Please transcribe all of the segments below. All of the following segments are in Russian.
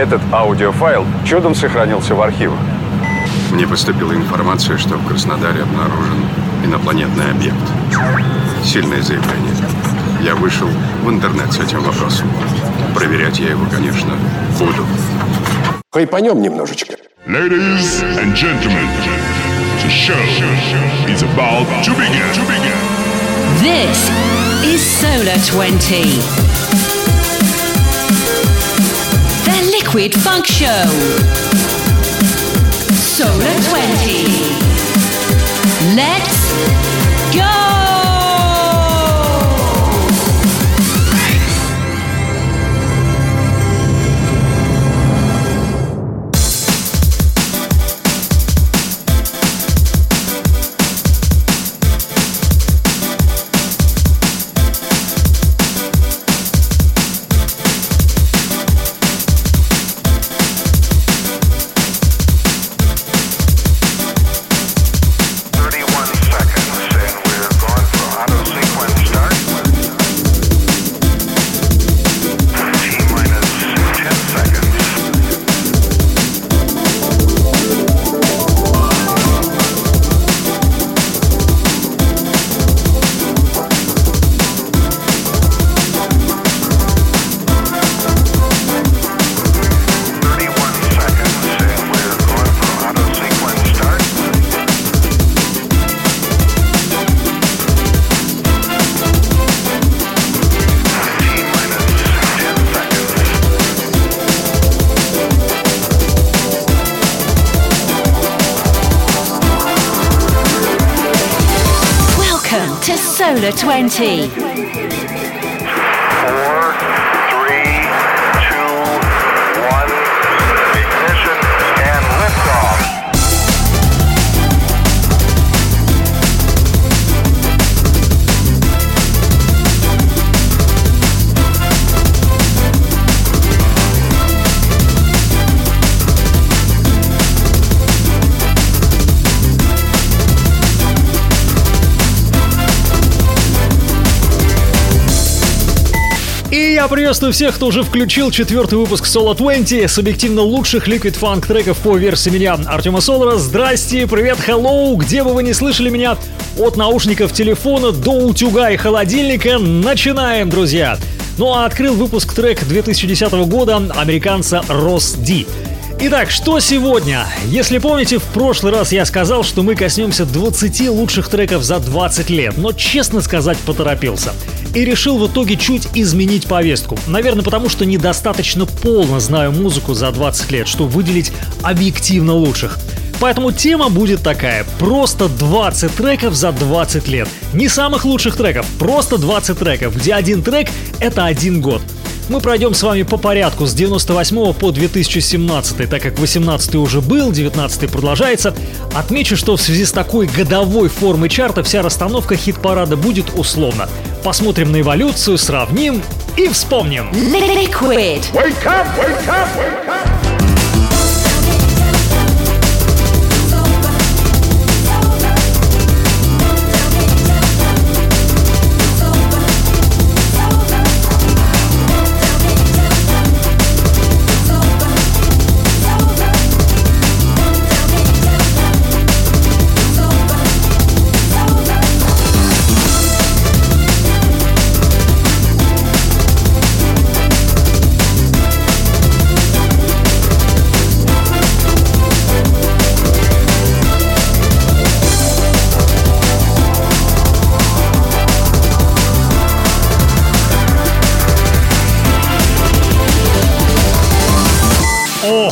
Этот аудиофайл чудом сохранился в архивах. Мне поступила информация, что в Краснодаре обнаружен инопланетный объект. Сильное заявление. Я вышел в интернет с этим вопросом. Проверять я его, конечно, буду. Хайпанем немножечко. Ladies and gentlemen, the show is about to begin. This is Solar 20. Liquid Funk Show. Solar 20. Let's 20. Приветствую всех, кто уже включил четвертый выпуск Solo 20 с объективно лучших Liquid Funk треков по версии меня, Артема Солара. Здрасте, привет, hello, где бы вы не слышали меня, от наушников телефона до утюга и холодильника. Начинаем, друзья! Ну а открыл выпуск трек 2010 года американца Рос Ди. Итак, что сегодня? Если помните, в прошлый раз я сказал, что мы коснемся 20 лучших треков за 20 лет, но честно сказать поторопился. И решил в итоге чуть изменить повестку. Наверное, потому что недостаточно полно знаю музыку за 20 лет, чтобы выделить объективно лучших. Поэтому тема будет такая. Просто 20 треков за 20 лет. Не самых лучших треков, просто 20 треков, где один трек — это один год. Мы пройдем с вами по порядку с 98 по 2017, так как 18 уже был, 19 продолжается. Отмечу, что в связи с такой годовой формой чарта вся расстановка хит-парада будет условно. Посмотрим на эволюцию, сравним и вспомним. Liquid. Wake up, wake up, wake up.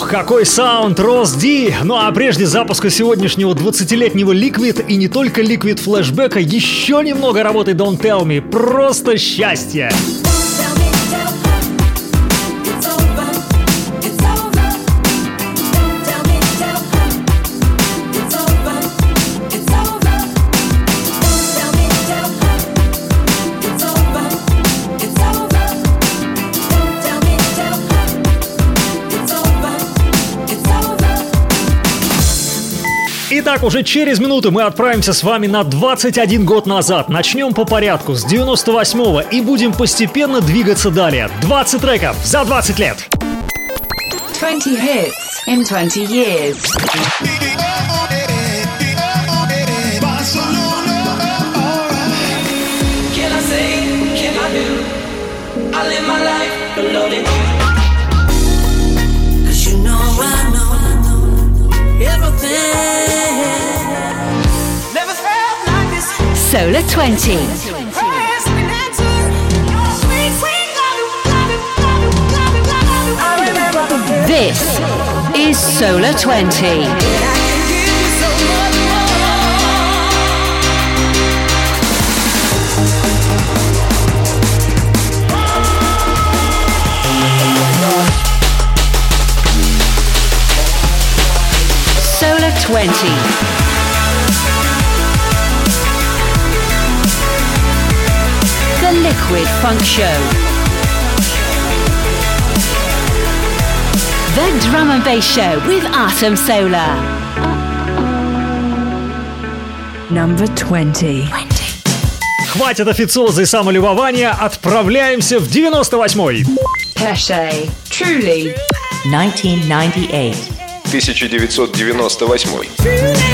Какой саунд, Рос Ди! Ну а прежде запуска сегодняшнего 20-летнего Liquid и не только Liquid флешбека еще немного работы Don't Tell Me. Просто счастье! Итак, уже через минуту мы отправимся с вами на 21 год назад. Начнем по порядку с 98-го и будем постепенно двигаться далее. 20 треков за 20 лет. 20 20 hits in 20 years. Solar 20. This is Solar 20. Solar 20. The Liquid Funk Show. The Drum and Bass Show with Atom Solar. Number 20. Хватит официоза и самолюбования, отправляемся в 98-й. Pesce. Truly. 1998. 1998.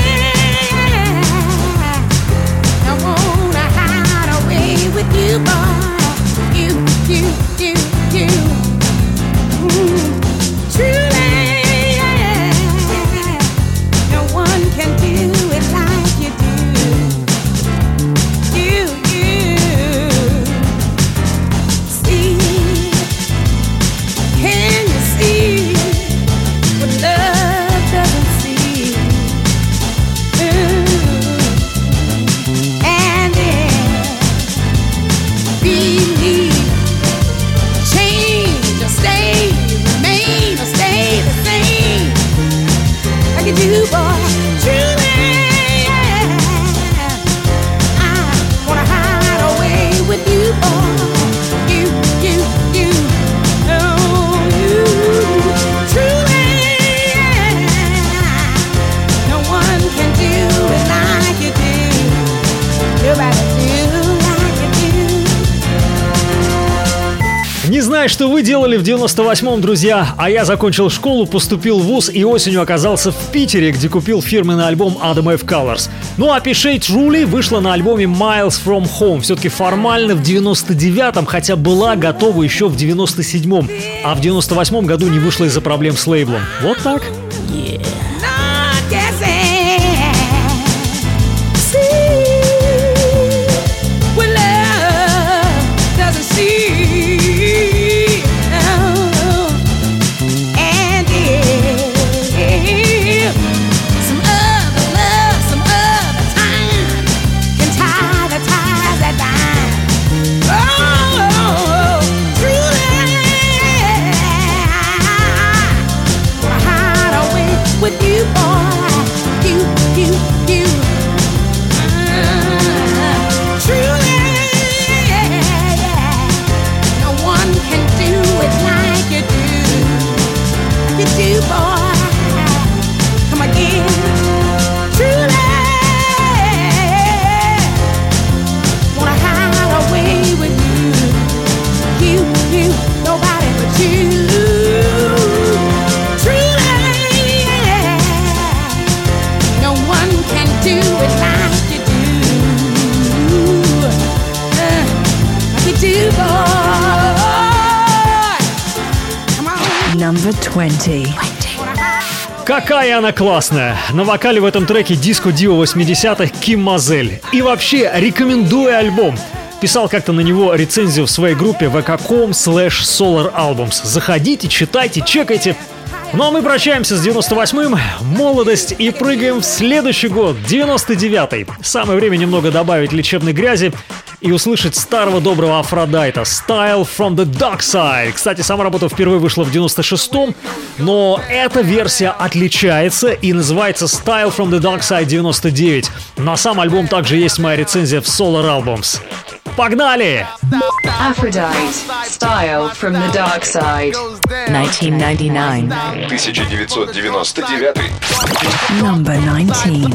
Что вы делали в 98-м, друзья, а я закончил школу, поступил в ВУЗ и осенью оказался в Питере, где купил фирменный альбом Adam F. Colors. Ну а Пишей Truly вышла на альбоме Miles From Home, все-таки формально в 99-м, хотя была готова еще в 97-м, а в 98-м году не вышла из-за проблем с лейблом. Вот так. Not 20. Какая она классная! На вокале в этом треке диско дива 80-х Ким Мазель. И вообще, рекомендую альбом. Писал как-то на него рецензию в своей группе vk.com slash solaralbums. Заходите, читайте, чекайте. Ну а мы прощаемся с 98-м, молодость и прыгаем в следующий год, 99-й. Самое время немного добавить лечебной грязи и услышать старого доброго Афродайта «Style from the Dark Side». Кстати, сама работа впервые вышла в 96-м, но эта версия отличается и называется «Style from the Dark Side 99». На сам альбом также есть моя рецензия в Solar Albums. Погнали! Aphrodite. Style from the dark side. 1999. 1999. Number 19.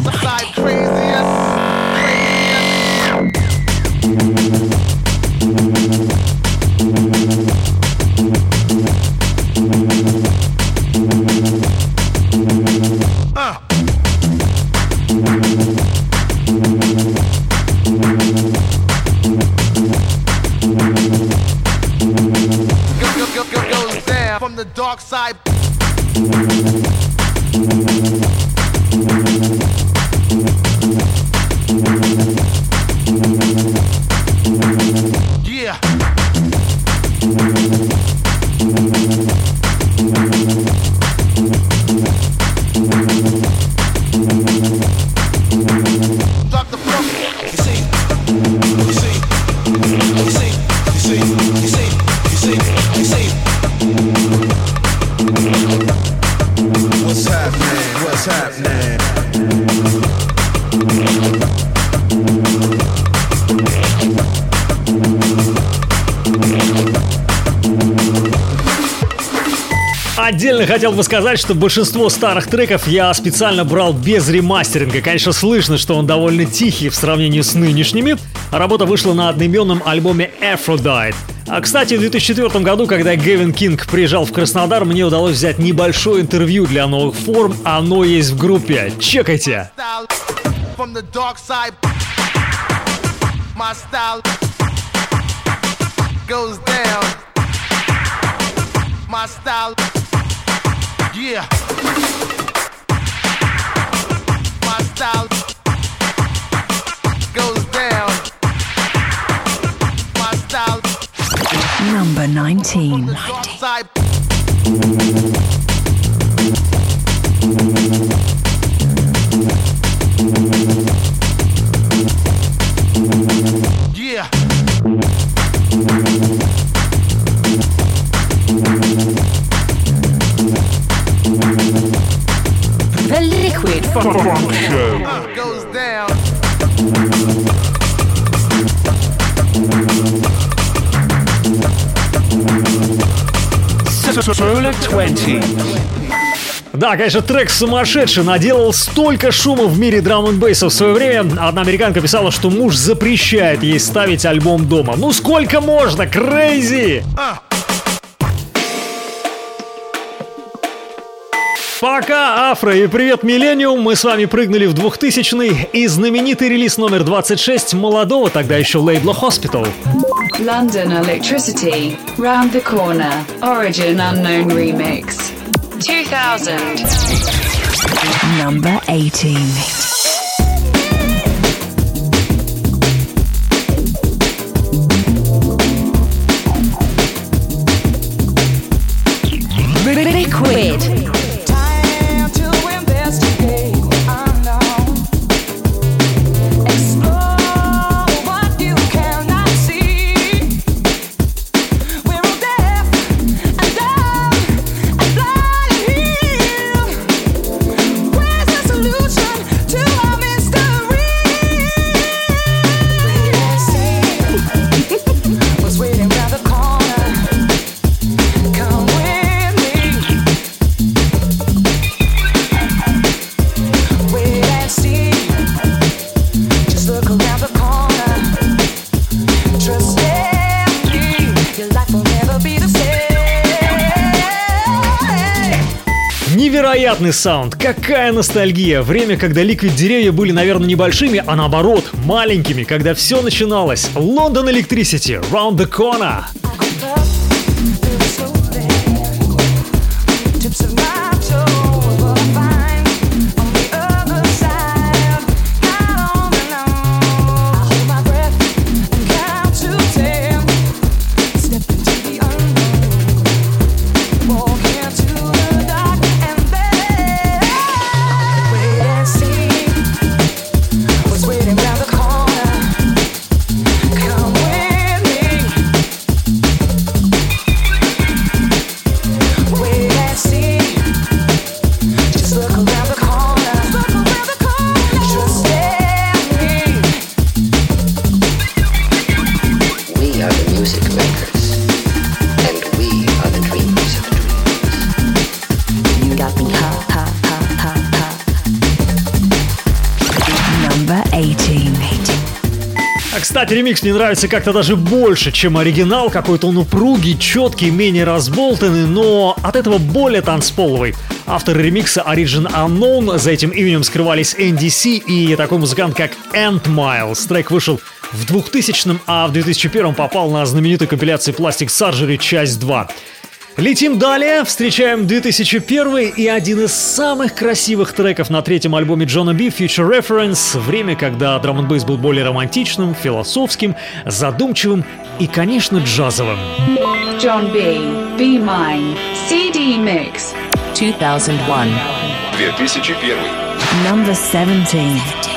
from the dark side. Отдельно хотел бы сказать, что большинство старых треков я специально брал без ремастеринга. Конечно, слышно, что он довольно тихий в сравнении с нынешними. Работа вышла на одноименном альбоме Aphrodite. А, кстати, в 2004 году, когда Гевин Кинг приезжал в Краснодар, мне удалось взять небольшое интервью для новых форм. Оно есть в группе. Чекайте. My style, yeah. My style goes down. My style, Number 19. 20. Да, конечно, трек сумасшедший, наделал столько шума в мире драм н бейса в свое время. Одна американка писала, что муж запрещает ей ставить альбом дома. Ну сколько можно, crazy! Пока, Афро, и привет, Миллениум! Мы с вами прыгнули в 2000-й и знаменитый релиз номер 26 молодого тогда еще лейбла Hospital. London Electricity. Round the Corner. Origin Unknown Remix. 2000. Number 18. Liquid. Невероятный саунд, какая ностальгия. Время, когда Liquid деревья были, наверное, небольшими, а наоборот, маленькими, когда все начиналось. Лондон Electricity, Round the Corner. Кстати, ремикс мне нравится как-то даже больше, чем оригинал. Какой-то он упругий, четкий, менее разболтанный, но от этого более танцполовый. Авторы ремикса Origin Unknown, за этим именем скрывались NDC и такой музыкант, как Ant Miles. Трек вышел в 2000 а в 2001 попал на знаменитую компиляцию Plastic Surgery часть 2. Летим далее, встречаем 2001 и один из самых красивых треков на третьем альбоме Джона Би Future Reference. Время, когда драм н был более романтичным, философским, задумчивым и, конечно, джазовым. John B. Be Mine. CD Mix. 2001. 2001. Number 17.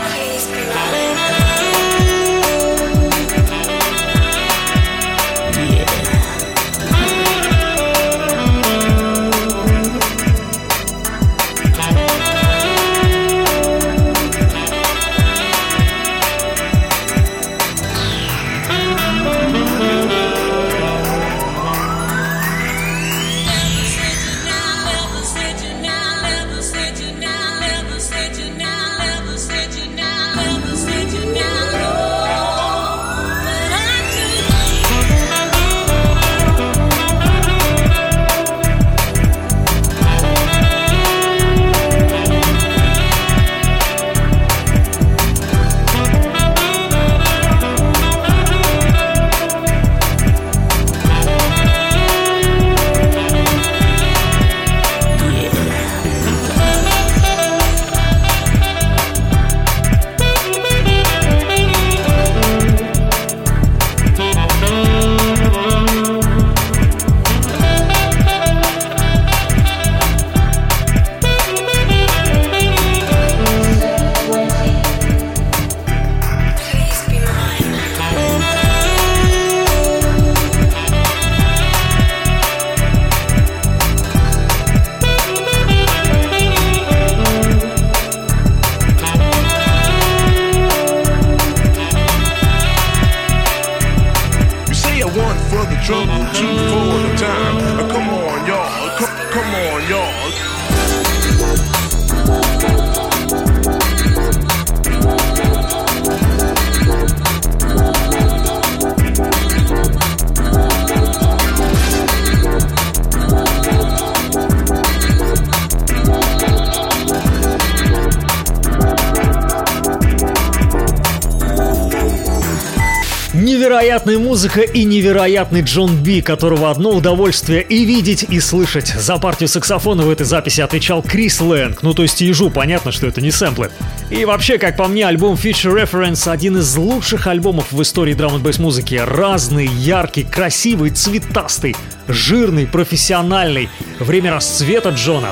Невероятная музыка и невероятный Джон Би, которого одно удовольствие и видеть, и слышать. За партию саксофона в этой записи отвечал Крис Лэнг, ну то есть ежу, понятно, что это не сэмплы. И вообще, как по мне, альбом Future Reference один из лучших альбомов в истории драм н музыки. Разный, яркий, красивый, цветастый, жирный, профессиональный. Время расцвета Джона.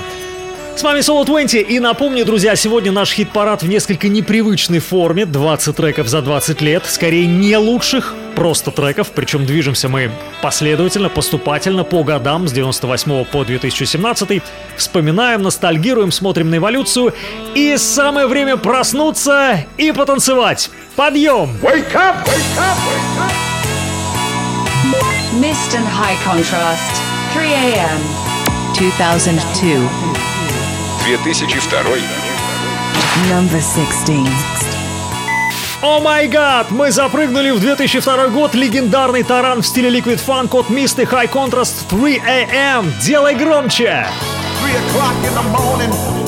С вами Solo 20 и напомню, друзья, сегодня наш хит-парад в несколько непривычной форме. 20 треков за 20 лет. Скорее не лучших, просто треков. Причем движемся мы последовательно, поступательно, по годам с 98 по 2017. Вспоминаем, ностальгируем, смотрим на эволюцию. И самое время проснуться и потанцевать. Подъем! Wake up! Wake up! Wake up! Mist and High Contrast. 3 a.m. 2002. 2002. Number 16. О май гад! Мы запрыгнули в 2002 год. Легендарный таран в стиле Liquid Funk от Misty High Contrast 3 AM. Делай громче! 3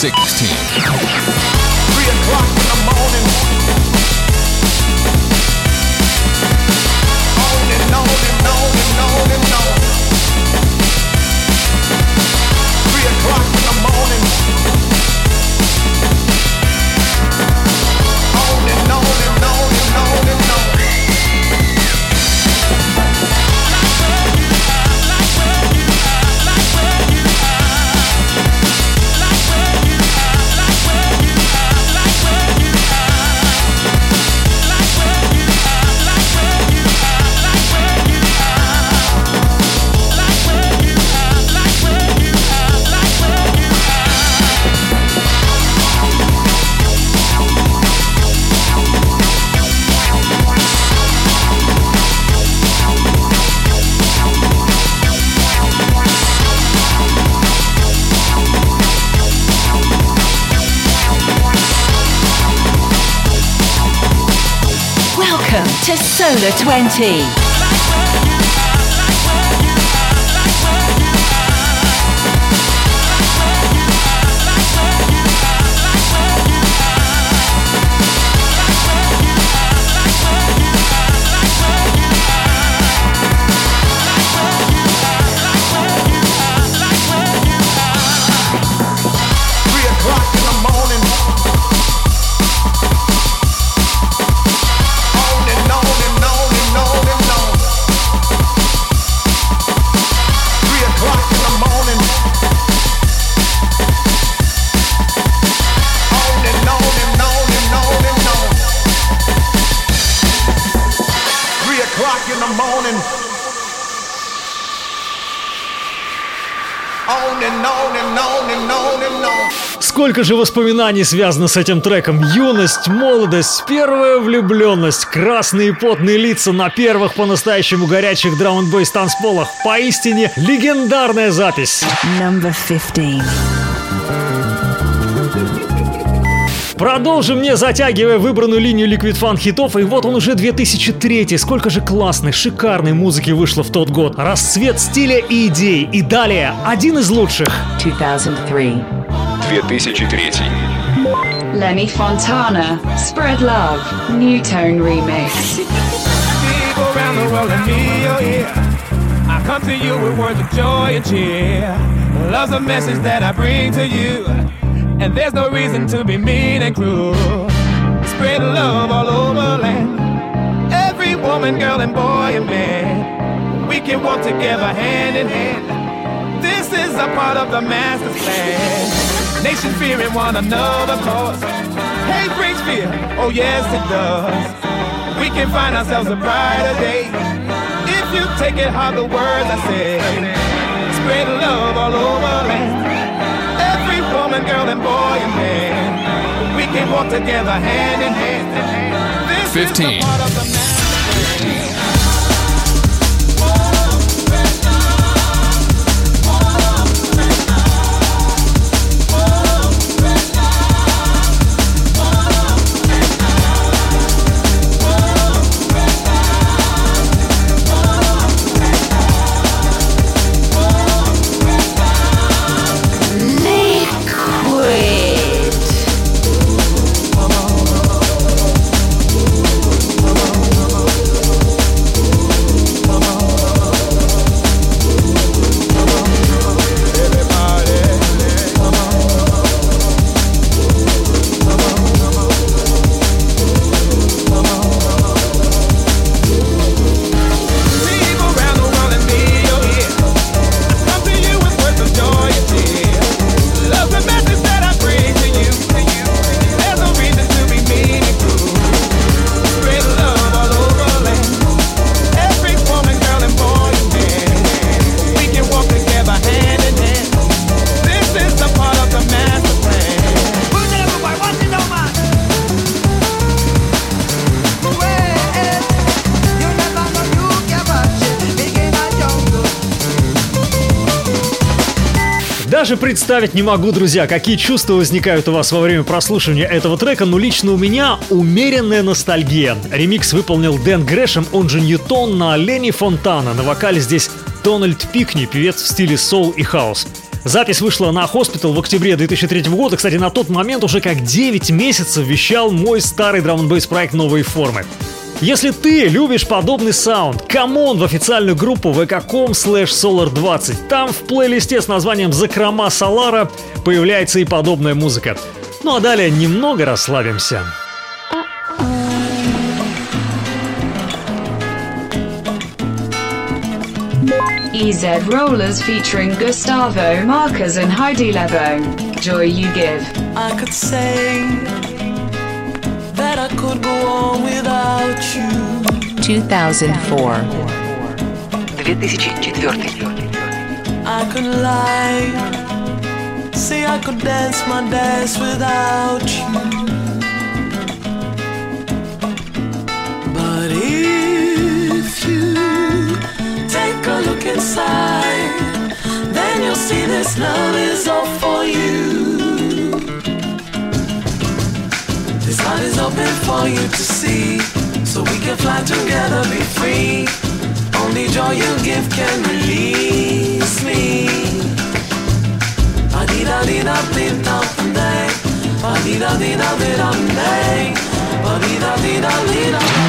16. Three o'clock in the morning. On and on and on and on and on. 20. Сколько же воспоминаний связано с этим треком. Юность, молодость, первая влюбленность, красные потные лица на первых по-настоящему горячих драм н танцполах. Поистине легендарная запись. Number 15. Продолжим мне, затягивая выбранную линию Liquid Fun хитов, и вот он уже 2003 Сколько же классной, шикарной музыки вышло в тот год. Расцвет стиля и идей. И далее, один из лучших. 2003. 2003. Lenny Fontana, Spread Love, New Tone Remix. People around the world and me, oh yeah. I come to you with words of joy and cheer. Love's a message that I bring to you. And there's no reason to be mean and cruel. Spread love all over land. Every woman, girl, and boy and man. We can walk together hand in hand. This is a part of the master's plan. Nation fearing one another cause. Hate brings fear, oh yes it does. We can find ourselves a brighter day. If you take it hard, the words I say. Spread love all over land. Every woman, girl, and boy and man. We can walk together hand in hand. This is the 15. Даже представить не могу, друзья, какие чувства возникают у вас во время прослушивания этого трека, но лично у меня умеренная ностальгия. Ремикс выполнил Дэн Грэшем, он же Ньютон, на Лени Фонтана. На вокале здесь Дональд Пикни, певец в стиле соул и хаус. Запись вышла на Hospital в октябре 2003 года. Кстати, на тот момент уже как 9 месяцев вещал мой старый драм н проект «Новые формы». Если ты любишь подобный саунд, come on в официальную группу vk.com slash solar20. Там в плейлисте с названием «Закрома Солара» появляется и подобная музыка. Ну а далее немного расслабимся. EZ Rollers featuring Gustavo Marquez and Heidi Lebo. Joy You Give. I could say I could go on without you. 2004. 2004. I could lie, say I could dance my dance without you. But if you take a look inside, then you'll see this love is all for you. For you to see, so we can fly together, be free. Only joy you give can release me. Day. Day.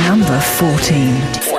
Number 14.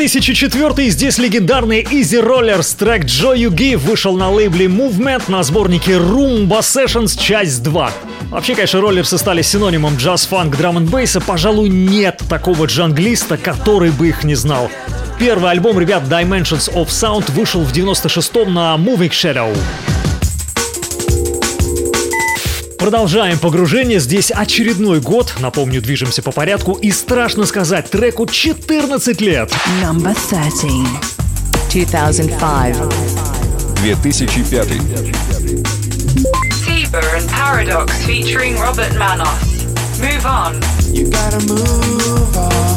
2004 здесь легендарный Easy Rollers трек Joy You Give вышел на лейбле Movement на сборнике Roomba Sessions часть 2. Вообще, конечно, роллерсы стали синонимом джаз-фанк драм н бейса Пожалуй, нет такого джанглиста, который бы их не знал. Первый альбом ребят Dimensions of Sound вышел в 96-м на Moving Shadow. Продолжаем погружение. Здесь очередной год. Напомню, движемся по порядку. И страшно сказать, треку 14 лет. Number 13. 2005. 2005. Fever and Paradox featuring Robert Manos. Move on. You gotta move on.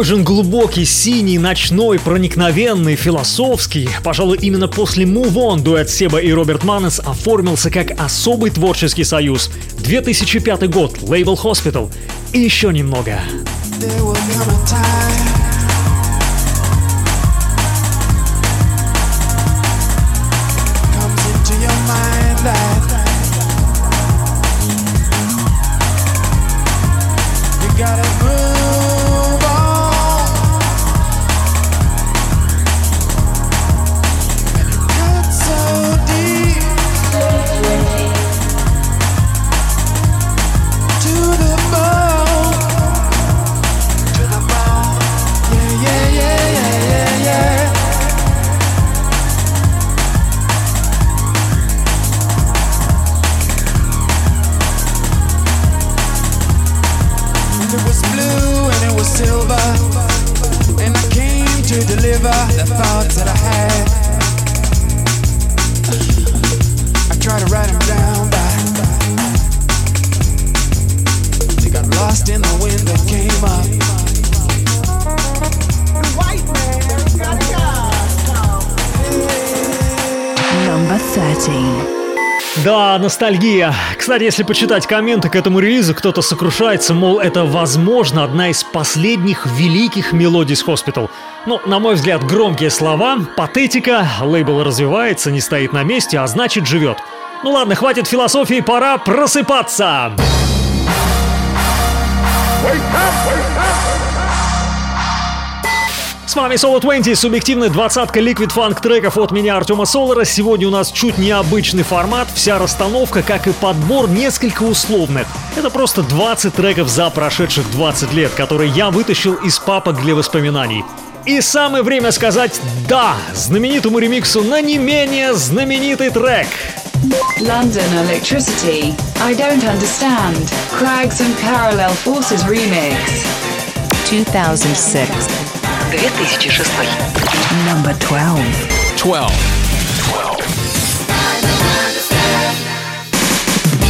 Какой же он глубокий, синий, ночной, проникновенный, философский. Пожалуй, именно после Move On дуэт Себа и Роберт Маннес оформился как особый творческий союз. 2005 год, лейбл Hospital. И еще немного. There will come time ностальгия. Кстати, если почитать комменты к этому релизу, кто-то сокрушается, мол, это, возможно, одна из последних великих мелодий с Hospital. Ну, на мой взгляд, громкие слова, патетика, лейбл развивается, не стоит на месте, а значит живет. Ну ладно, хватит философии, пора просыпаться! С вами Solo 20, субъективная двадцатка Liquid Funk треков от меня, Артема Солара. Сегодня у нас чуть необычный формат, вся расстановка, как и подбор, несколько условная. Это просто 20 треков за прошедших 20 лет, которые я вытащил из папок для воспоминаний. И самое время сказать «да» знаменитому ремиксу на не менее знаменитый трек. London Electricity. I don't understand. Crags and Parallel Forces remix. 2006. 2006. Number 12. 12.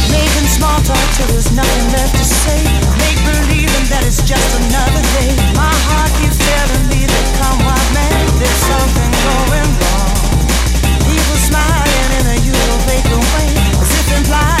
Making small talk till there's nothing left to say. Make believing that it's just another day. My heart keeps telling me that come what may, there's something going wrong. People smiling in a usual vacant way, as if implying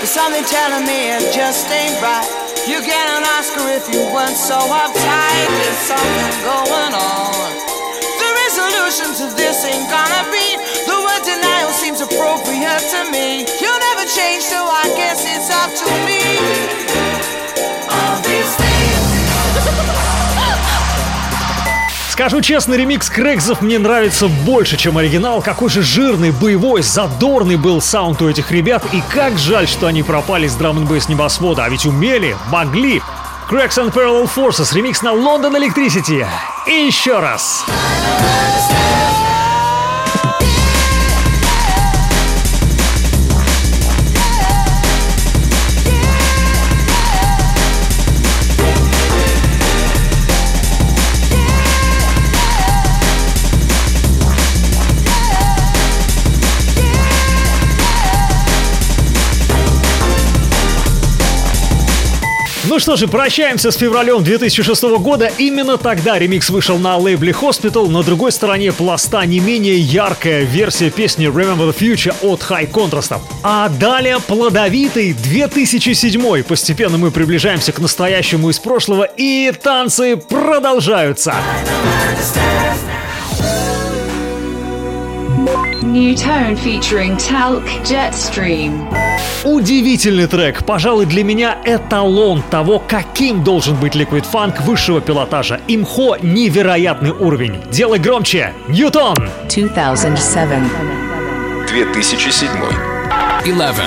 But something telling me it just ain't right. You get an Oscar if you weren't so uptight. There's something going on. The resolution to this ain't gonna be the word denial seems appropriate to me. You'll never change, so I guess it's up to me. Скажу честно, ремикс Крэгзов мне нравится больше, чем оригинал. Какой же жирный, боевой, задорный был саунд у этих ребят. И как жаль, что они пропали с драм н небосвода. А ведь умели, могли. Cracks and Parallel Forces, ремикс на London Electricity. И еще раз. Что же, прощаемся с февралем 2006 года. Именно тогда ремикс вышел на лейбле Hospital. На другой стороне пласта не менее яркая версия песни Remember the Future от High Contrast. А далее плодовитый 2007. Постепенно мы приближаемся к настоящему из прошлого, и танцы продолжаются. New Tone featuring Talc Jetstream. Удивительный трек, пожалуй, для меня эталон того, каким должен быть Liquid Funk высшего пилотажа. Имхо невероятный уровень. Делай громче. Ньютон. 2007. 2007. 11.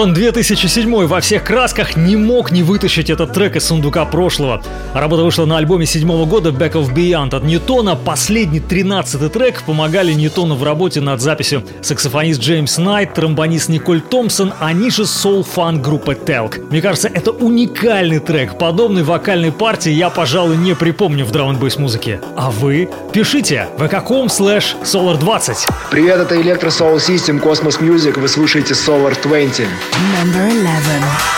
Он, 2007 во всех красках не мог не вытащить этот трек из сундука прошлого. Работа вышла на альбоме седьмого года Back of Beyond от Ньютона. Последний 13 трек помогали Ньютону в работе над записью саксофонист Джеймс Найт, тромбонист Николь Томпсон, они же соул-фанк группы Telk. Мне кажется, это уникальный трек. Подобной вокальной партии я, пожалуй, не припомню в драм н музыке. А вы? Пишите vk.com slash solar20. Привет, это Electro Soul System Cosmos Music. Вы слушаете Solar 20. Number 11.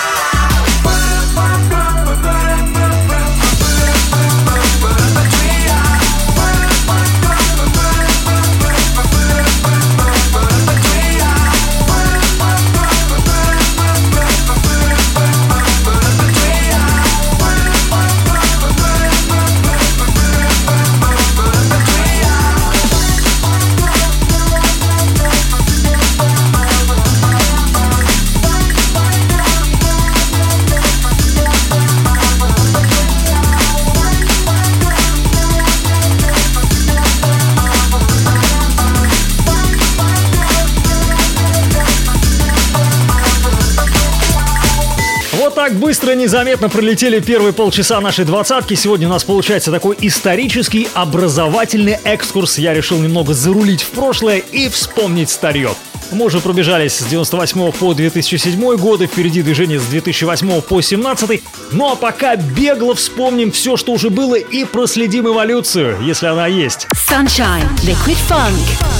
Быстро, незаметно пролетели первые полчаса нашей двадцатки. Сегодня у нас получается такой исторический образовательный экскурс. Я решил немного зарулить в прошлое и вспомнить старье. Мы уже пробежались с 98 по 2007 годы, впереди движение с 2008 по 17. Ну а пока бегло вспомним все, что уже было и проследим эволюцию, если она есть. Sunshine, Liquid Funk.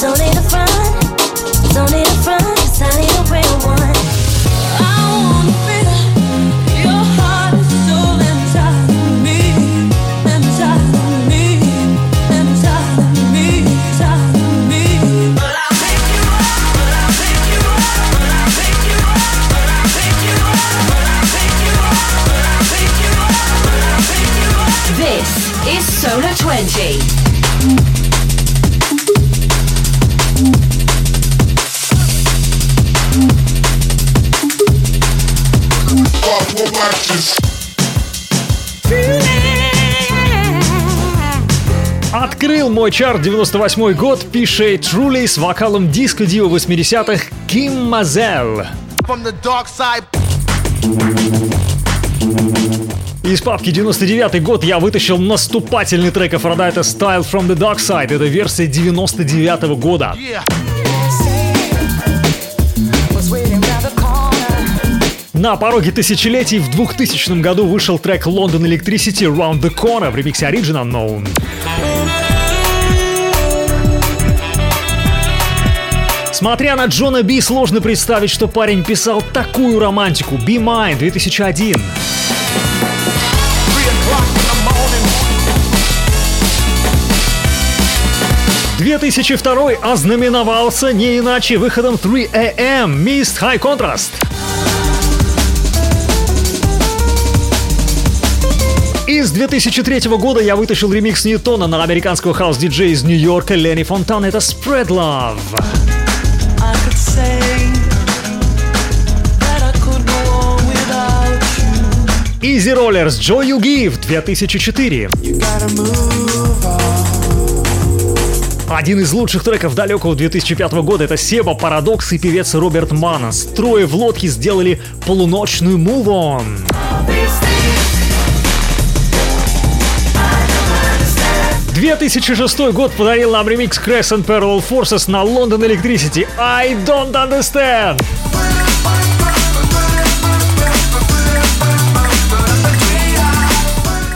Don't the front. Открыл мой чарт 98 год Peshay Truly с вокалом диско дива 80-х Ким Мазел. Из папки 99 год я вытащил наступательный трек Афродайта Style from the Dark Side. Это версия 99 года. На пороге тысячелетий в 2000 году вышел трек London Electricity Round the Corner в ремиксе Origin Unknown. Смотря на Джона Би, сложно представить, что парень писал такую романтику. Be Mine 2001. 2002 ознаменовался не иначе выходом 3AM Mist High Contrast. Из 2003 года я вытащил ремикс Ньютона на американского хаус-диджея из Нью-Йорка Ленни Фонтана. Это Spread Love. Easy Rollers Joy You Give 2004. Gotta move on. Один из лучших треков далекого 2005 года это Себа, Парадокс и певец Роберт Манос. Трое в лодке сделали полуночную Move On. 2006 год подарил нам ремикс Crescent Parallel Forces на London Electricity I Don't Understand.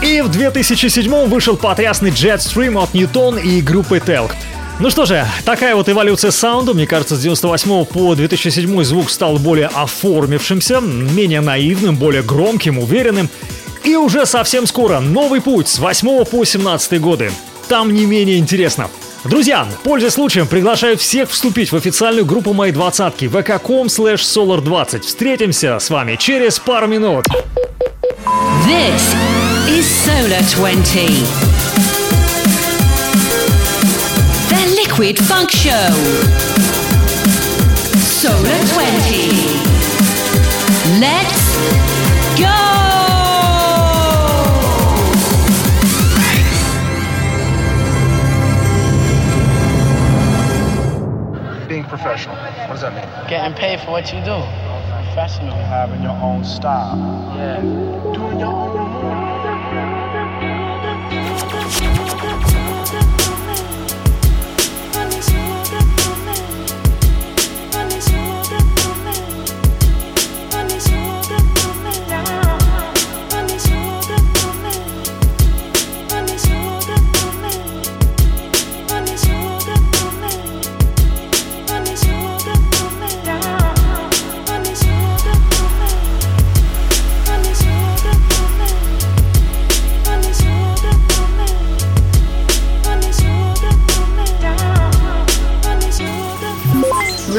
И в 2007 вышел потрясный Jetstream от Newton и группы Telk. Ну что же, такая вот эволюция саунда. Мне кажется, с 98 по 2007 звук стал более оформившимся, менее наивным, более громким, уверенным. И уже совсем скоро новый путь с 8 по 17 годы. Там не менее интересно. Друзья, пользуясь случаем, приглашаю всех вступить в официальную группу моей двадцатки vk.com slash solar20. Встретимся с вами через пару минут. This is Solar 20. The Liquid Funk Show. Solar 20. Let's professional. What does that mean? Getting paid for what you do. Professional. Having your own style. Yeah. Doing your own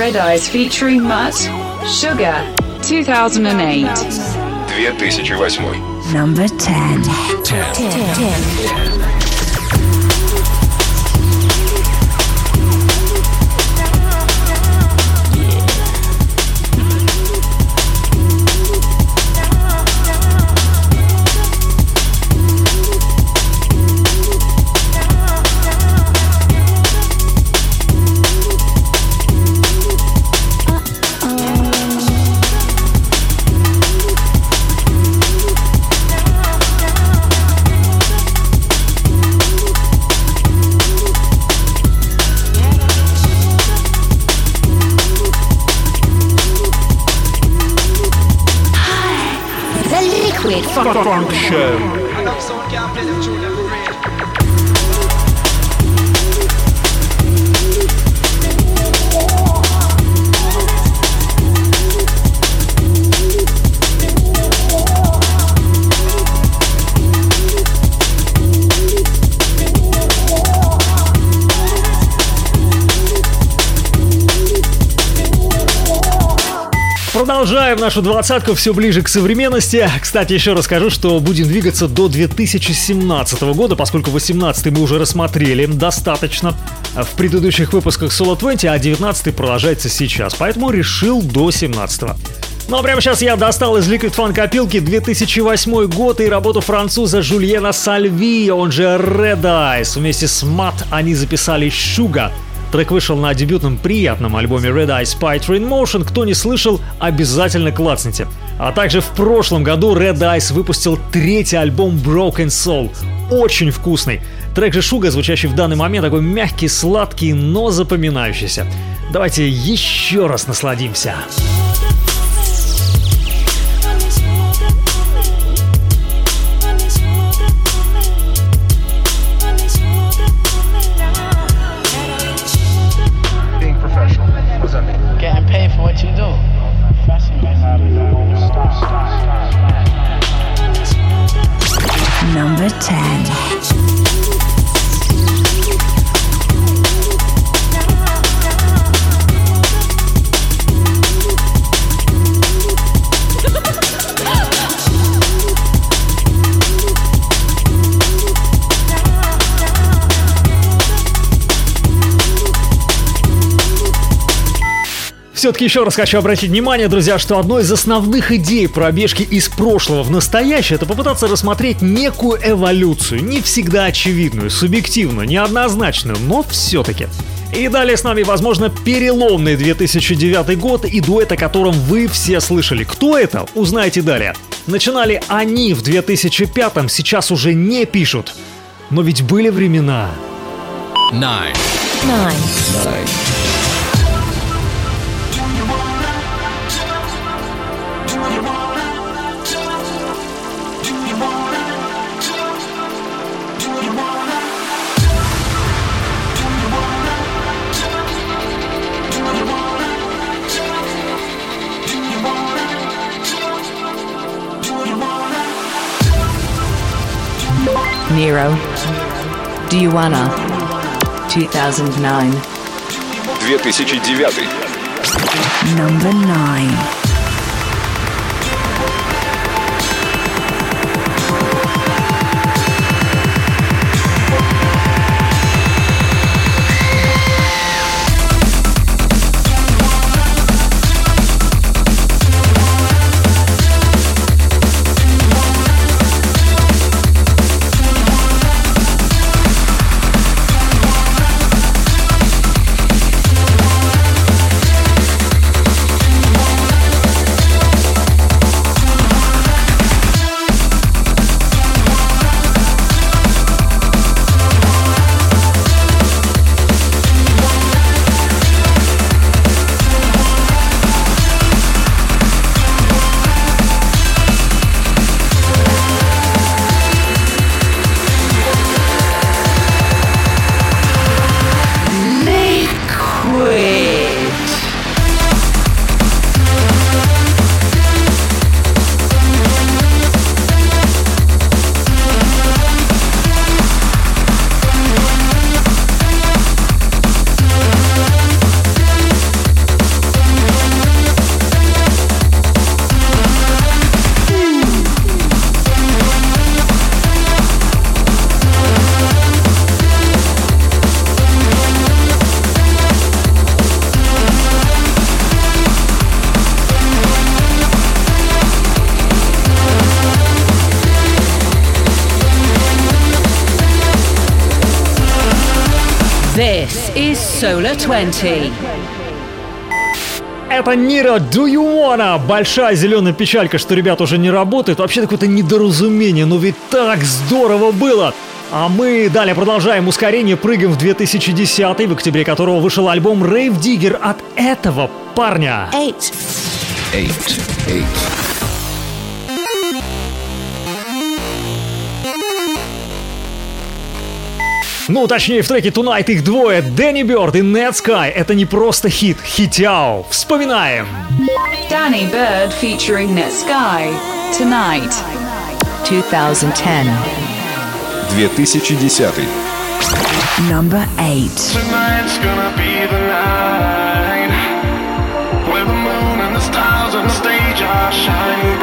Red Eyes featuring Mutt, Sugar, 2008. 2008. Number 10. 10. 10. 10. 10. Нашу двадцатку все ближе к современности. Кстати, еще расскажу, что будем двигаться до 2017 года, поскольку 18 мы уже рассмотрели достаточно в предыдущих выпусках Solo 20, а 19 продолжается сейчас. Поэтому решил до 17 ну а прямо сейчас я достал из Liquid Fun копилки 2008 год и работу француза Жульена Сальви, он же Red Eyes. Вместе с Мат они записали Sugar. Трек вышел на дебютном приятном альбоме Red Eye Spite in Motion. Кто не слышал, обязательно клацните. А также в прошлом году Red Eyes выпустил третий альбом Broken Soul. Очень вкусный. Трек же Шуга, звучащий в данный момент, такой мягкий, сладкий, но запоминающийся. Давайте еще раз насладимся. 10. Все-таки еще раз хочу обратить внимание, друзья, что одной из основных идей пробежки из прошлого в настоящее это попытаться рассмотреть некую эволюцию, не всегда очевидную, субъективную, неоднозначную, но все-таки. И далее с нами, возможно, переломный 2009 год и дуэт, о котором вы все слышали. Кто это? Узнаете далее. Начинали они в 2005 сейчас уже не пишут. Но ведь были времена. Nine. Nine. Nero. Do you wanna? 2009. 2009. Number 9. Solar 20. Это Нира Do You Wanna? Большая зеленая печалька, что ребята уже не работают. Вообще какое-то недоразумение, но ведь так здорово было! А мы далее продолжаем ускорение, прыгаем в 2010 в октябре которого вышел альбом Rave Digger от этого парня. Eight. Eight. Eight. Ну, точнее, в треке Tonight их двое, Дэнни Бёрд и Ned Sky. Это не просто хит, хитяо. Вспоминаем. Danny Bird featuring Net Sky. Tonight. 2010. 2010. Number 8. Tonight's gonna be the night where the moon and the stars on the stage are shining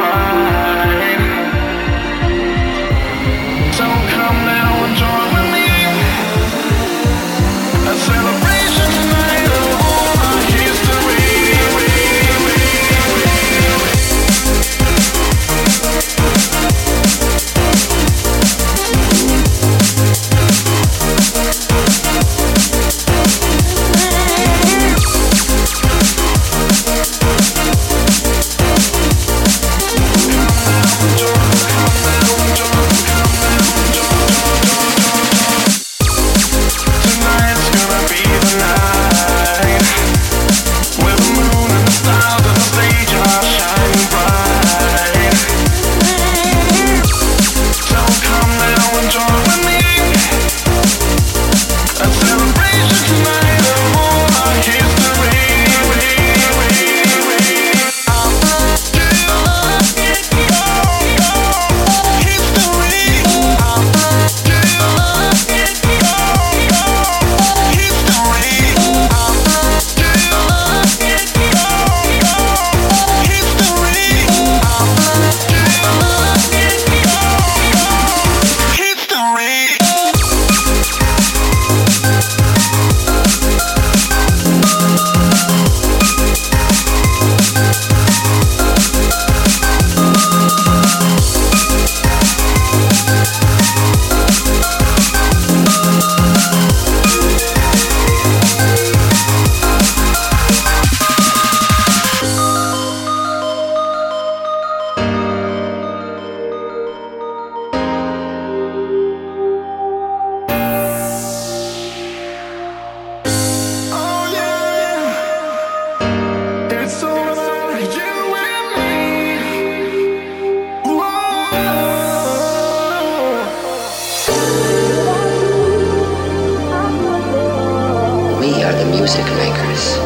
are the music makers,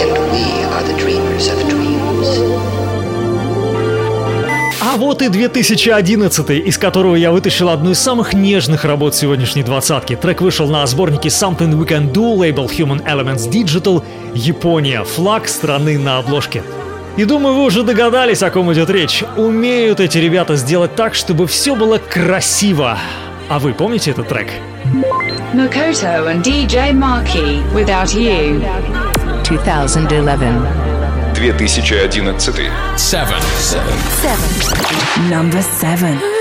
and we are the dreamers of dreams. А вот и 2011, из которого я вытащил одну из самых нежных работ сегодняшней двадцатки. Трек вышел на сборнике Something We Can Do, лейбл Human Elements Digital, Япония, флаг страны на обложке. И думаю, вы уже догадались, о ком идет речь. Умеют эти ребята сделать так, чтобы все было красиво. А вы помните этот трек? Makoto and DJ Markey, Without You. 2011. 2011. Seven. Number 7.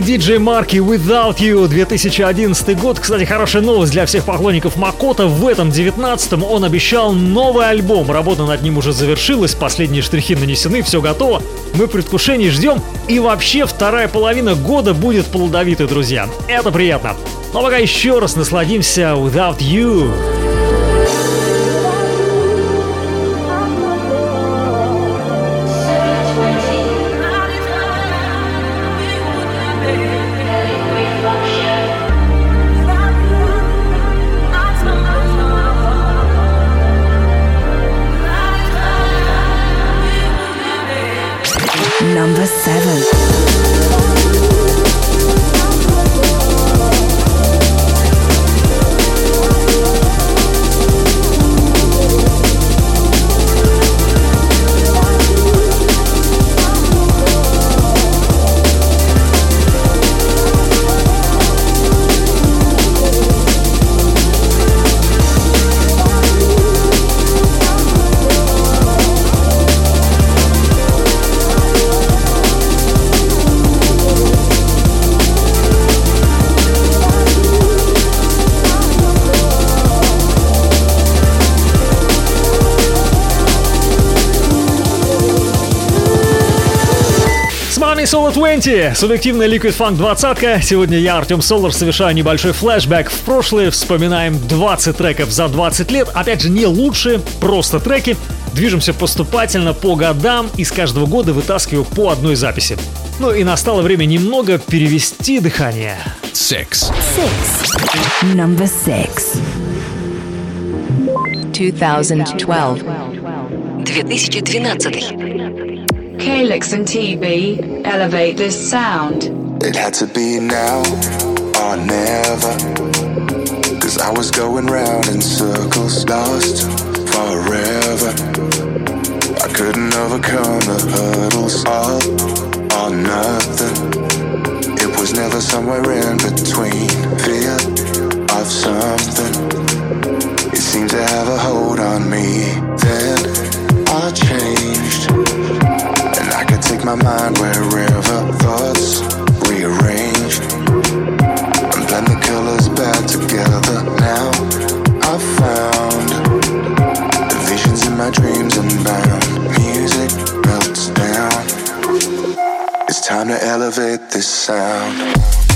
И диджей Марки Without You 2011 год. Кстати, хорошая новость для всех поклонников Макота. В этом 19-м он обещал новый альбом. Работа над ним уже завершилась, последние штрихи нанесены, все готово. Мы в предвкушении ждем. И вообще вторая половина года будет плодовитой, друзья. Это приятно. Но пока еще раз насладимся Without You. С вами Solo 20, субъективная Liquid Funk 20 Сегодня я, Артем Солар, совершаю небольшой флешбэк в прошлое. Вспоминаем 20 треков за 20 лет. Опять же, не лучшие, просто треки. Движемся поступательно по годам и с каждого года вытаскиваю по одной записи. Ну и настало время немного перевести дыхание. Six. Six. Number 6. 2012. 2012. Calyx and TB elevate this sound. It had to be now or never. Cause I was going round in circles, lost forever. I couldn't overcome the hurdles, all or nothing. It was never somewhere in between. Fear of something. It seemed to have a hold on me. Then I changed. Take my mind wherever thoughts rearrange and blend the colors back together. Now I found the visions in my dreams unbound. Music melts down. It's time to elevate this sound.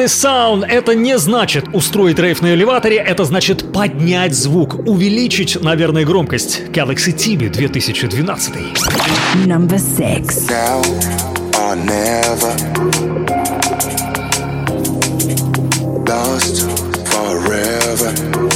This sound – это не значит устроить рейв на элеваторе, это значит поднять звук, увеличить, наверное, громкость. Galaxy TV 2012. Number 6. Now or never. Lost forever.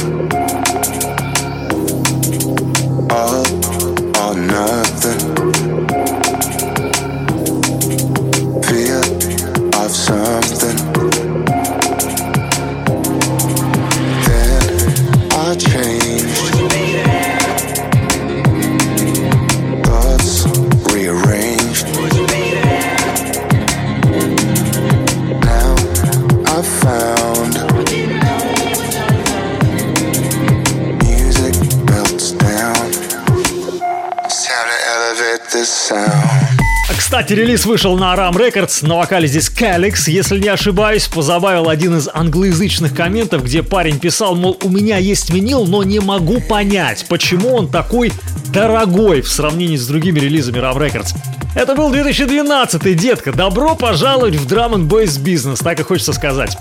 Кстати, релиз вышел на Aram Records, на вокале здесь Calyx, если не ошибаюсь, позабавил один из англоязычных комментов, где парень писал, мол, у меня есть винил, но не могу понять, почему он такой дорогой в сравнении с другими релизами Aram Records. Это был 2012 детка, добро пожаловать в драм н бизнес, так и хочется сказать.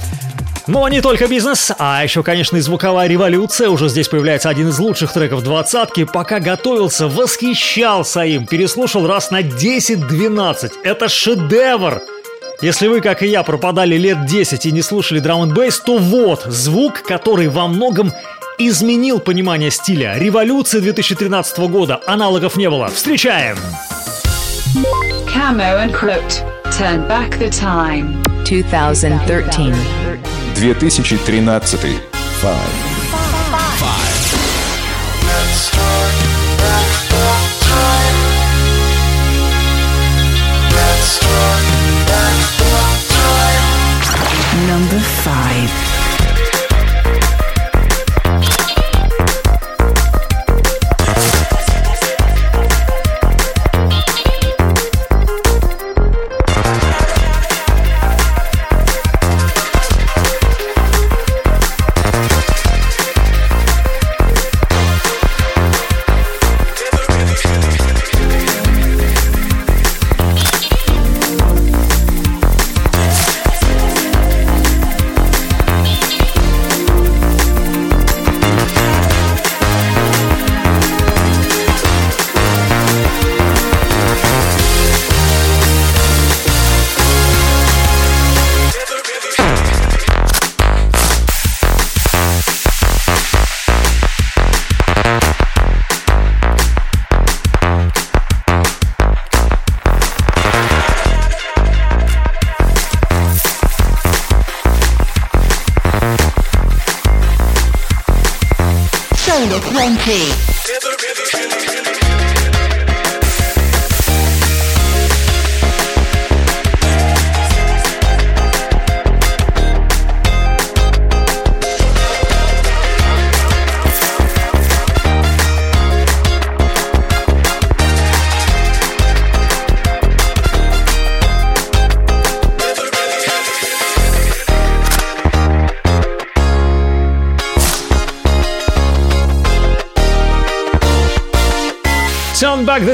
Но не только бизнес, а еще, конечно, и звуковая революция. Уже здесь появляется один из лучших треков двадцатки. Пока готовился, восхищался им. Переслушал раз на 10-12. Это шедевр! Если вы, как и я, пропадали лет 10 и не слушали драм н бейс, то вот, звук, который во многом изменил понимание стиля. Революция 2013 года. Аналогов не было. Встречаем! Camo and Crooked. Turn back the time. 2013. 2013. Five.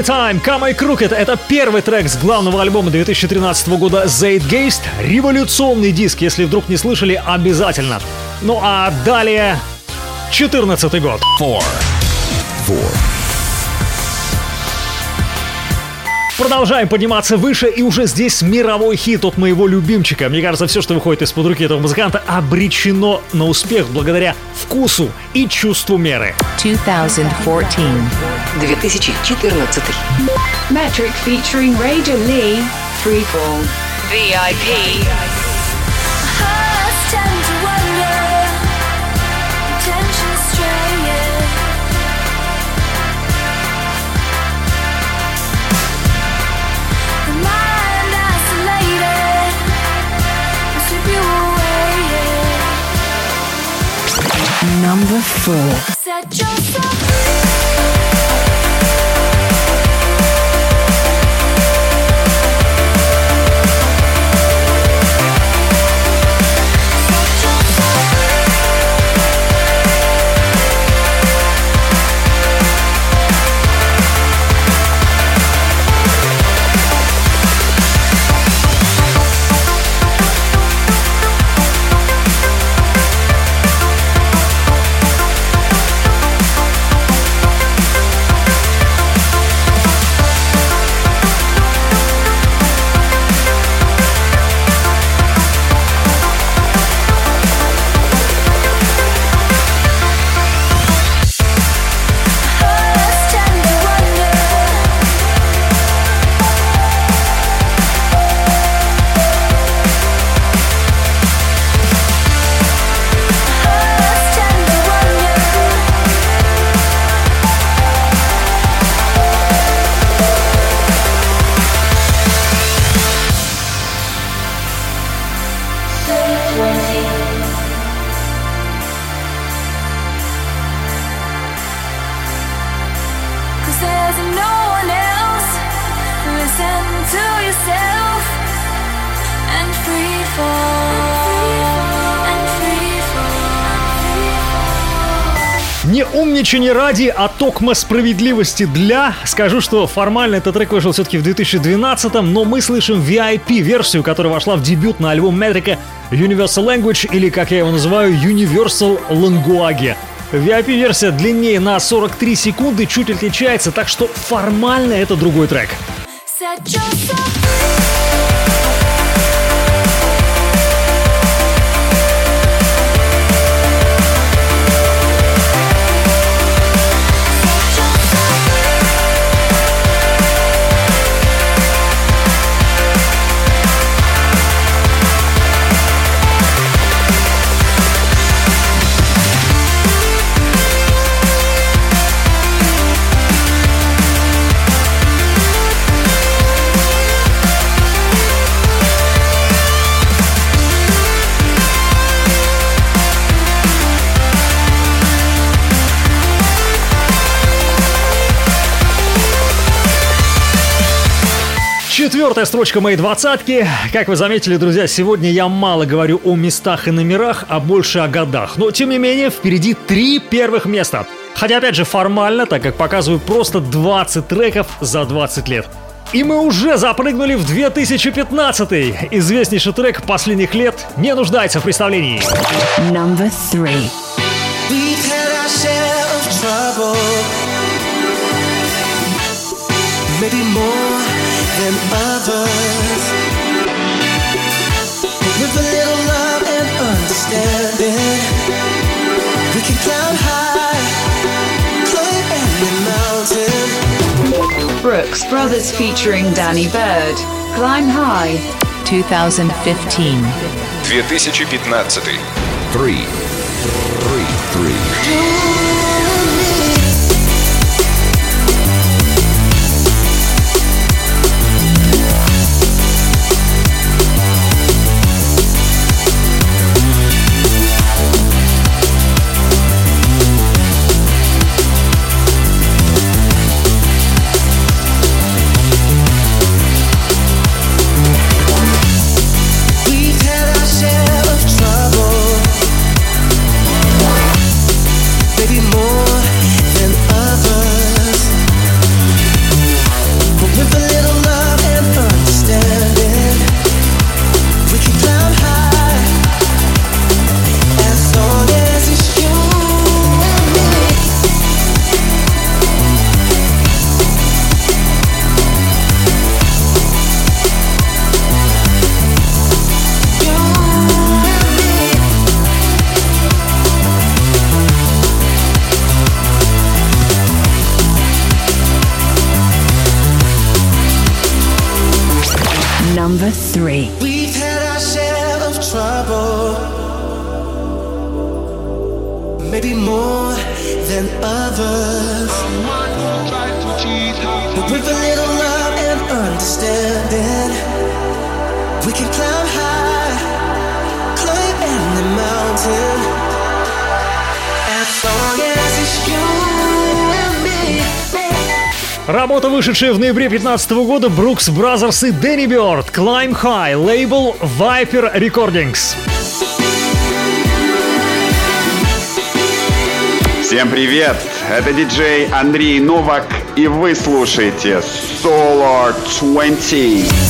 The Time, Камай Крукет. Это первый трек с главного альбома 2013 года Zeitgeist. Революционный диск, если вдруг не слышали, обязательно. Ну а далее 14 год. Four. Four. Продолжаем подниматься выше, и уже здесь мировой хит от моего любимчика. Мне кажется, все, что выходит из-под руки этого музыканта, обречено на успех благодаря вкусу и чувству меры. 2014. 2014. Metric featuring Raja Lee, Freefall. VIP. Hearts tend Не ради, а токма справедливости для. Скажу, что формально этот трек вышел все-таки в 2012 но мы слышим VIP-версию, которая вошла в дебют на альбом Метрика Universal Language, или, как я его называю, Universal Language. VIP-версия длиннее на 43 секунды, чуть отличается, так что формально это другой трек. Set yourself Четвертая строчка моей двадцатки. Как вы заметили, друзья, сегодня я мало говорю о местах и номерах, а больше о годах. Но, тем не менее, впереди три первых места. Хотя, опять же, формально, так как показываю просто 20 треков за 20 лет. И мы уже запрыгнули в 2015 Известнейший трек последних лет не нуждается в представлении. Number three. We've had our share of trouble. Maybe more than others. But with a little love and understanding, we can climb high, climb any mountain. Brooks Brothers featuring Danny Bird. Climb High. 2015. 2015. Three. Three. Three. Вышедшая в ноябре 2015 года, Brookes Brothers и Danny Byrd, Climb High, лейбл Viper Recordings. Всем привет! Это диджей Андрей Новак, и вы слушаете Solar 20.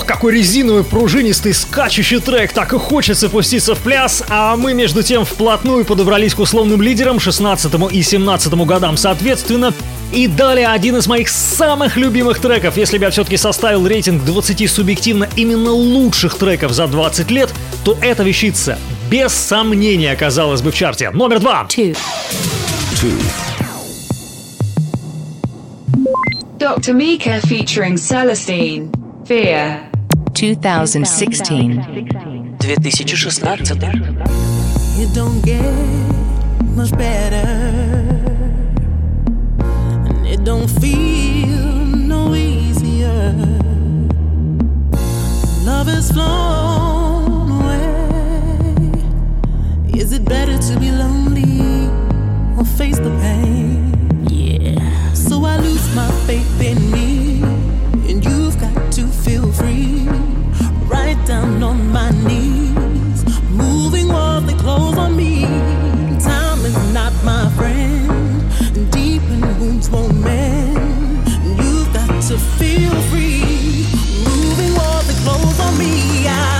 Ох, какой резиновый, пружинистый, скачущий трек, так и хочется пуститься в пляс, а мы между тем вплотную подобрались к условным лидерам 16 и 17 годам соответственно. И далее один из моих самых любимых треков, если бы я все-таки составил рейтинг 20 субъективно именно лучших треков за 20 лет, то эта вещица без сомнения оказалась бы в чарте. Номер два. Two. Dr. Mika featuring Celestine. Fear. 2016. 2016. It don't get much better, and it don't feel no easier. Love has flown away. Is it better to be lonely or face the pain? Yeah. So I lose my faith in me, and you've got to feel free. Right down on my knees, moving on me. Time is not my friend, deep wounds won't mend. You've got to feel free, moving walls they close on me. I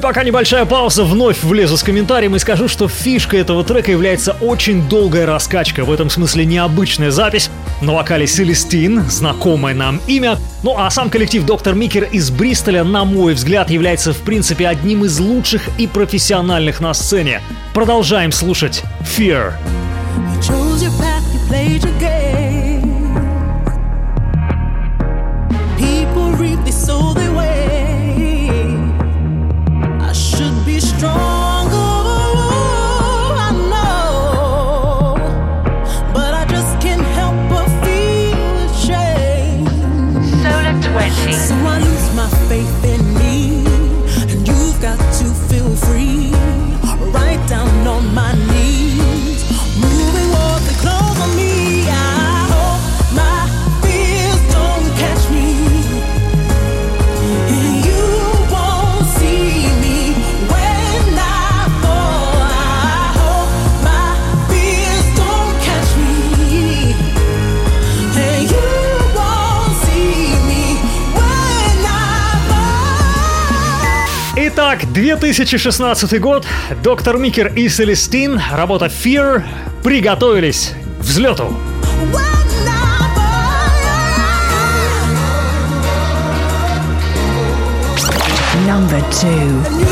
и пока небольшая пауза, вновь влезу с комментарием и скажу, что фишкой этого трека является очень долгая раскачка, в этом смысле необычная запись. На вокале Селестин, знакомое нам имя. Ну а сам коллектив Доктор Микер из Бристоля, на мой взгляд, является в принципе одним из лучших и профессиональных на сцене. Продолжаем слушать Fear. You chose your path, you played your game. 2016 год, Доктор Микер и Селестин, работа Fear, приготовились к взлету. Number two.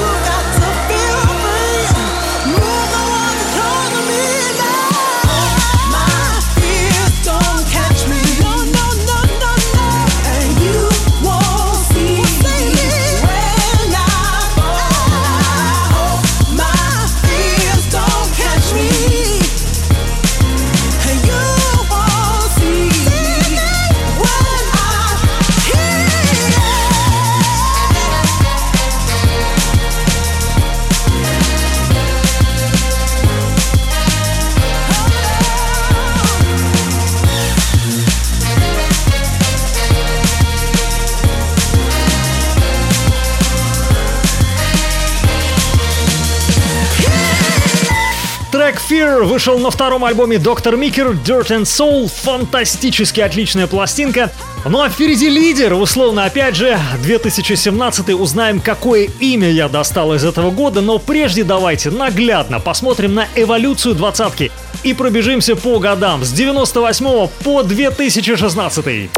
Вышел на втором альбоме Dr. Микер Dirt and Soul. Фантастически отличная пластинка. Ну а впереди лидер, условно, опять же, 2017 узнаем, какое имя я достал из этого года, но прежде давайте наглядно посмотрим на эволюцию двадцатки и пробежимся по годам с 98 по 2016.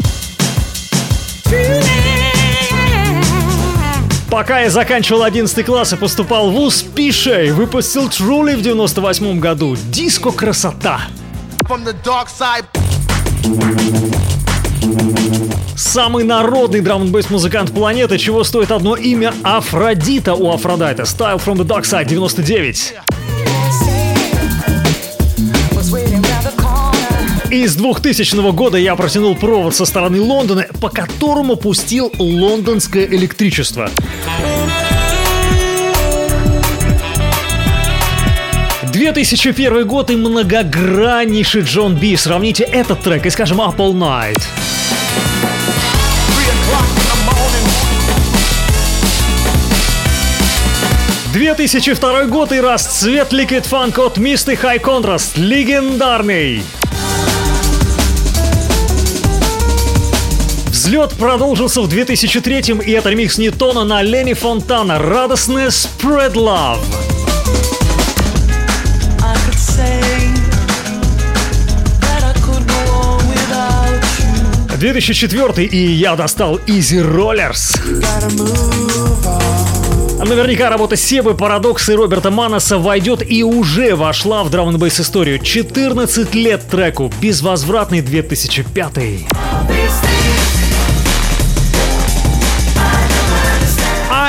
Пока я заканчивал 11 класс и поступал в ВУЗ, Пишей выпустил Truly в 98 году. Диско красота. Самый народный драм н музыкант планеты, чего стоит одно имя Афродита у Афродита. Style from the Dark Side 99. Из 2000 года я протянул провод со стороны Лондона, по которому пустил лондонское электричество. «2001 год и многограннейший Джон Би. Сравните этот трек и, скажем, All Night. 2002 год и расцвет Liquid Funk от Misty High Contrast. Легендарный. Взлет продолжился в 2003 и это ремикс Ньютона на Ленни Фонтана. Радостная Spread Love. Say that I could go on without you. 2004 и я достал Easy Rollers. Наверняка работа Себы, Парадокса и Роберта Манаса войдет и уже вошла в драм н историю. 14 лет треку, безвозвратный 2005.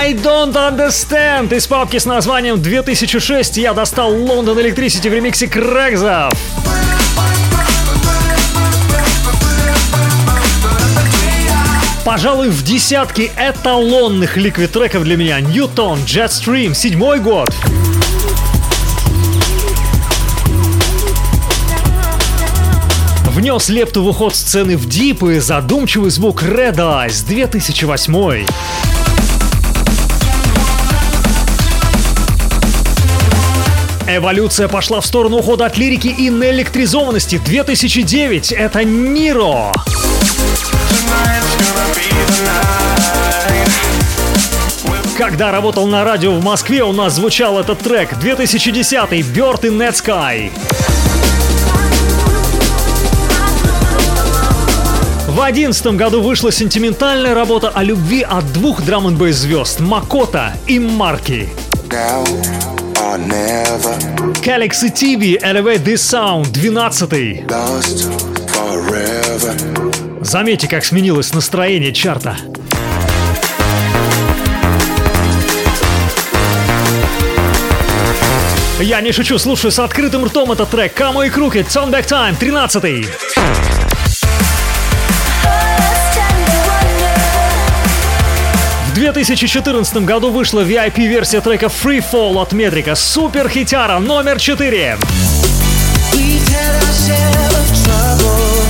I don't understand. Из папки с названием 2006 я достал London Electricity в ремиксе Крэгзов. Пожалуй, в десятке эталонных ликвид-треков для меня Ньютон, Jetstream, седьмой год. Внес лепту в уход сцены в дип и задумчивый звук Red Eyes 2008. Эволюция пошла в сторону ухода от лирики и наэлектризованности. 2009 — это Ниро. Когда работал на радио в Москве, у нас звучал этот трек 2010 Bird in Net Sky. В одиннадцатом году вышла сентиментальная работа о любви от двух драм н звезд Макота и Марки. Never, Galaxy TV Elevate This Sound 12 lost forever. Заметьте, как сменилось настроение чарта. Я не шучу, слушаю с открытым ртом этот трек. Камо и Крукет, Turn Back Time, 13 2014 году вышла VIP-версия трека Free Fall от Метрика. Супер хитяра номер 4. We've had our share of trouble.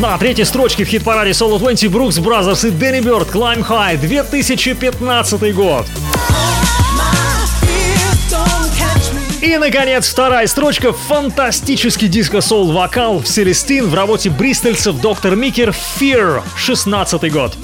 На третьей строчке в хит-параде Solo 20 Brooks Brothers и Danny Bird Climb High 2015 год. И, наконец, вторая строчка – фантастический диско-соул-вокал в Селестин в работе бристольцев Доктор Микер «Fear» 16 год.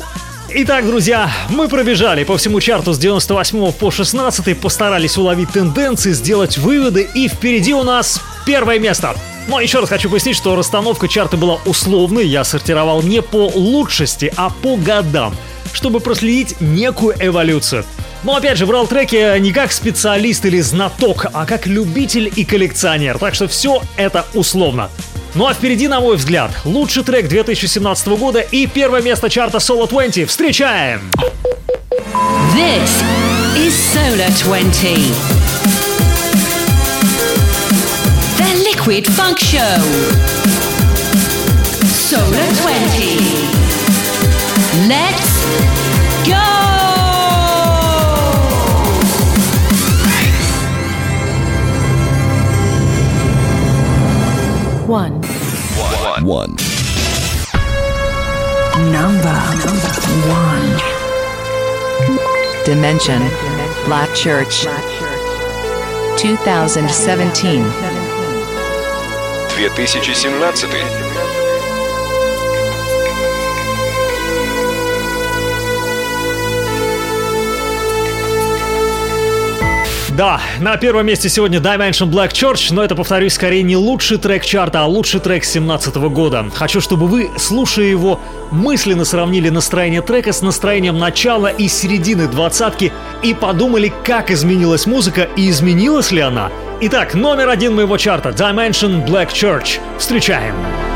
Итак, друзья, мы пробежали по всему чарту с 98 по 16, постарались уловить тенденции, сделать выводы, и впереди у нас первое место. Но еще раз хочу пояснить, что расстановка чарта была условной, я сортировал не по лучшести, а по годам, чтобы проследить некую эволюцию. Но опять же, брал треки не как специалист или знаток, а как любитель и коллекционер, так что все это условно. Ну а впереди, на мой взгляд, лучший трек 2017 года и первое место чарта Solo 20. Встречаем! This is Solar 20. The Liquid Funk Show. Solar 20. Let's go! One. one. Number, one. Dimension. La Church. 2017. 2017. Да, на первом месте сегодня Dimension Black Church, но это, повторюсь, скорее не лучший трек чарта, а лучший трек 2017 года. Хочу, чтобы вы, слушая его, мысленно сравнили настроение трека с настроением начала и середины двадцатки и подумали, как изменилась музыка и изменилась ли она. Итак, номер один моего чарта – Dimension Black Church. Встречаем! Встречаем!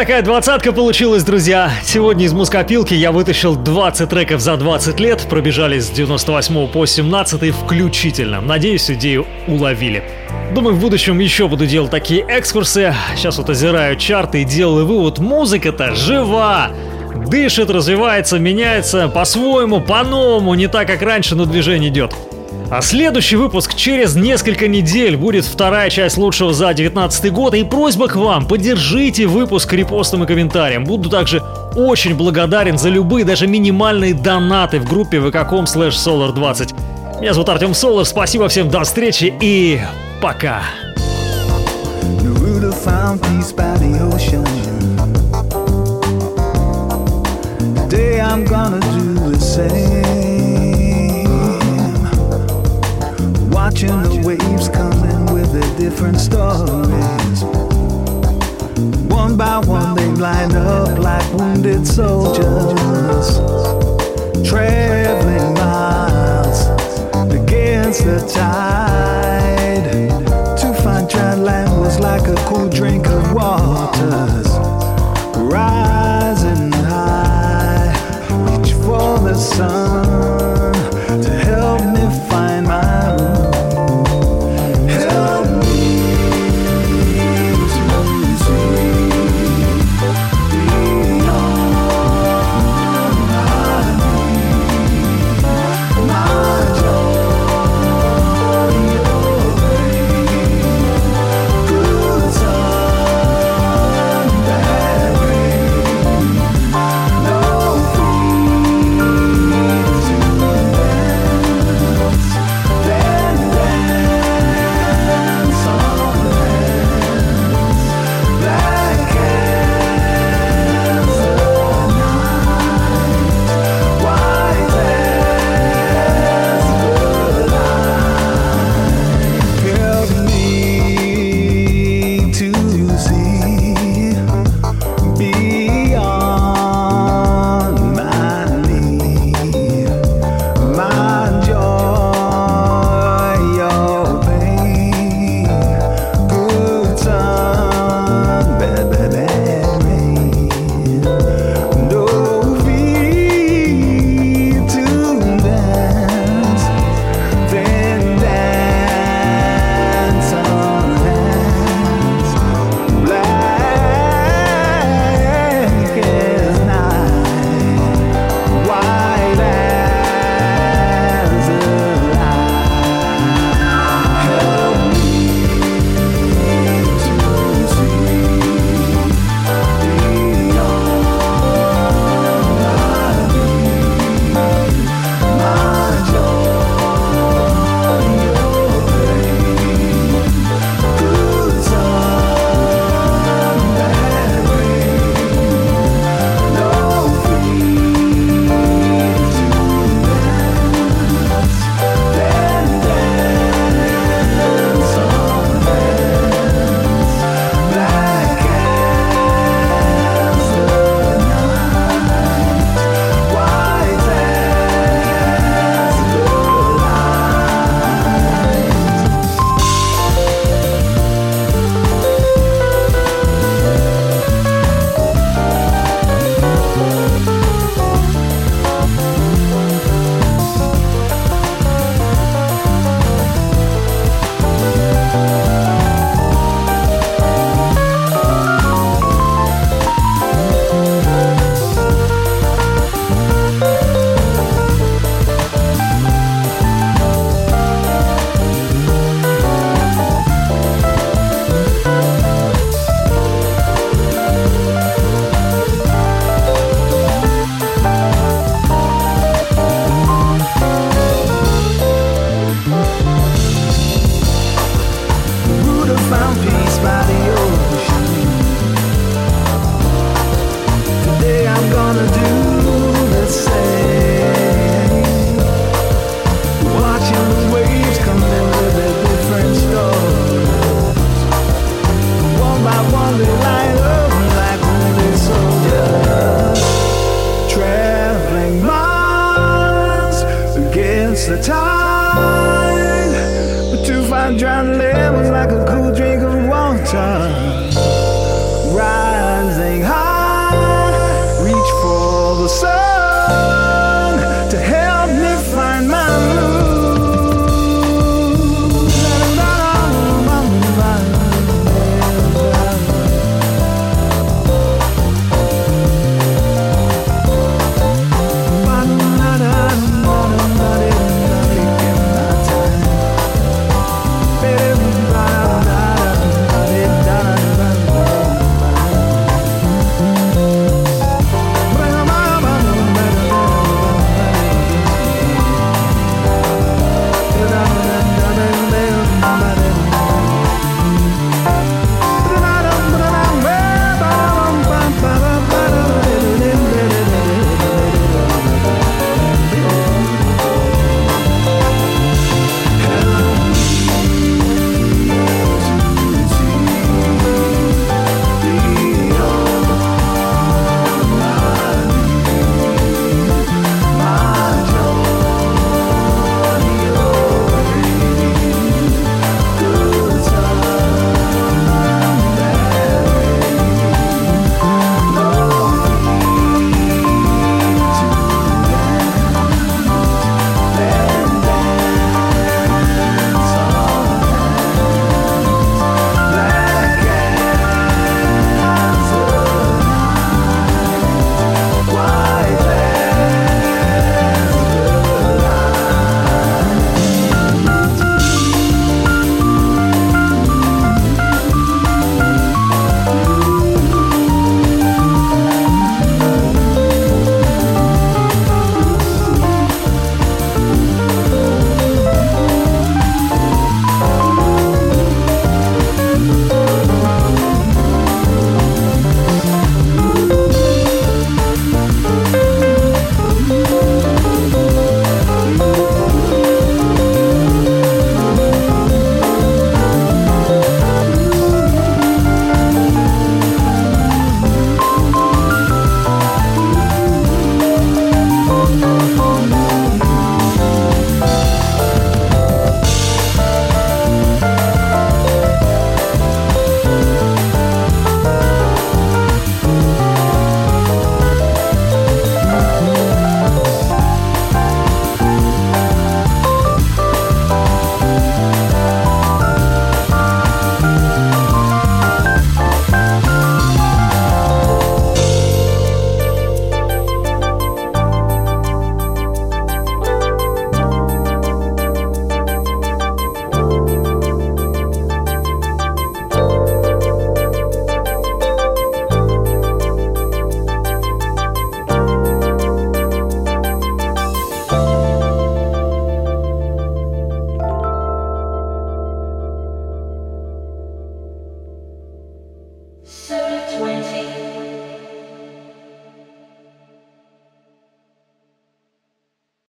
такая двадцатка получилась, друзья. Сегодня из мускопилки я вытащил 20 треков за 20 лет. Пробежали с 98 по 17 включительно. Надеюсь, идею уловили. Думаю, в будущем еще буду делать такие экскурсы. Сейчас вот озираю чарты и делаю вывод. Музыка-то жива! Дышит, развивается, меняется по-своему, по-новому, не так, как раньше, но движение идет. А следующий выпуск через несколько недель будет вторая часть лучшего за 19 год. И просьба к вам, поддержите выпуск репостом и комментарием. Буду также очень благодарен за любые, даже минимальные донаты в группе vk.com slash solar20. Меня зовут Артем Солар, спасибо всем, до встречи и пока. I'm gonna do the same. Watching the waves coming with their different stories. One by one they line up like wounded soldiers. Traveling miles against the tide. To find dry land was like a cool drink of waters. Rising high, reach for the sun